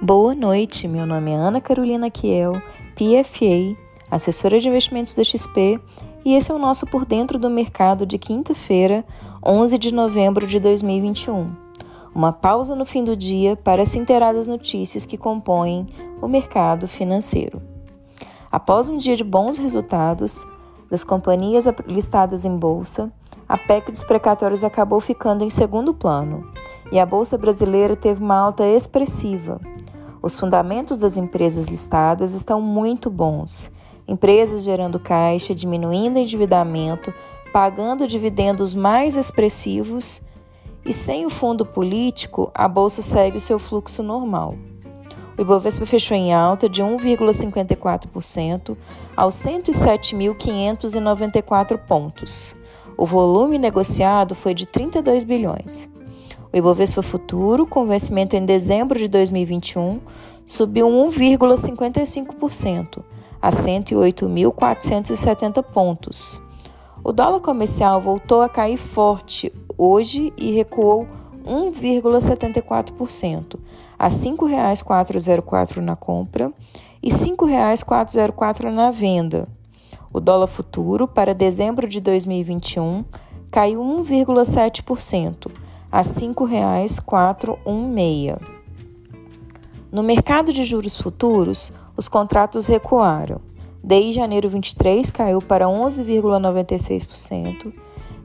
Boa noite, meu nome é Ana Carolina Kiel, PFA, assessora de investimentos da XP, e esse é o nosso Por Dentro do Mercado de quinta-feira, 11 de novembro de 2021. Uma pausa no fim do dia para se inteirar das notícias que compõem o mercado financeiro. Após um dia de bons resultados das companhias listadas em bolsa, a PEC dos precatórios acabou ficando em segundo plano e a bolsa brasileira teve uma alta expressiva os fundamentos das empresas listadas estão muito bons. Empresas gerando caixa, diminuindo endividamento, pagando dividendos mais expressivos e sem o fundo político, a bolsa segue o seu fluxo normal. O Ibovespa fechou em alta de 1,54% aos 107.594 pontos. O volume negociado foi de 32 bilhões. O Ibovespa Futuro, com vencimento em dezembro de 2021, subiu 1,55% a 108.470 pontos. O dólar comercial voltou a cair forte hoje e recuou 1,74% a R$ 5,404 na compra e R$ 5,404 na venda. O dólar futuro para dezembro de 2021 caiu 1,7% a R$ 5,416. No mercado de juros futuros, os contratos recuaram. Desde janeiro 23 caiu para 11,96%,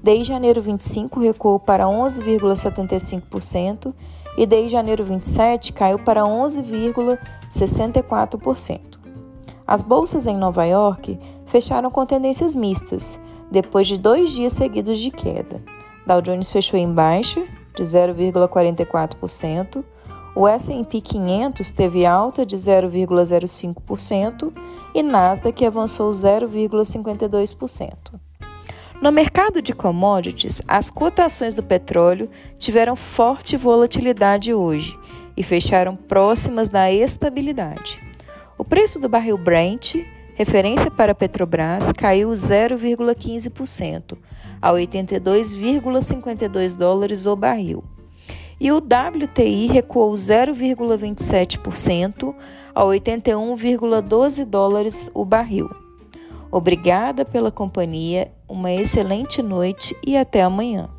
desde janeiro 25 recuou para 11,75% e desde janeiro 27 caiu para 11,64%. As bolsas em Nova York fecharam com tendências mistas, depois de dois dias seguidos de queda. Dow Jones fechou em baixa de 0,44%, o S&P 500 teve alta de 0,05% e Nasdaq avançou 0,52%. No mercado de commodities, as cotações do petróleo tiveram forte volatilidade hoje e fecharam próximas da estabilidade. O preço do barril Brent Referência para Petrobras caiu 0,15% a 82,52 dólares o barril. E o WTI recuou 0,27% a 81,12 dólares o barril. Obrigada pela companhia, uma excelente noite e até amanhã.